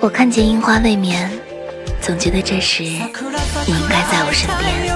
我看见樱花未眠总觉得这时你应该在我身边。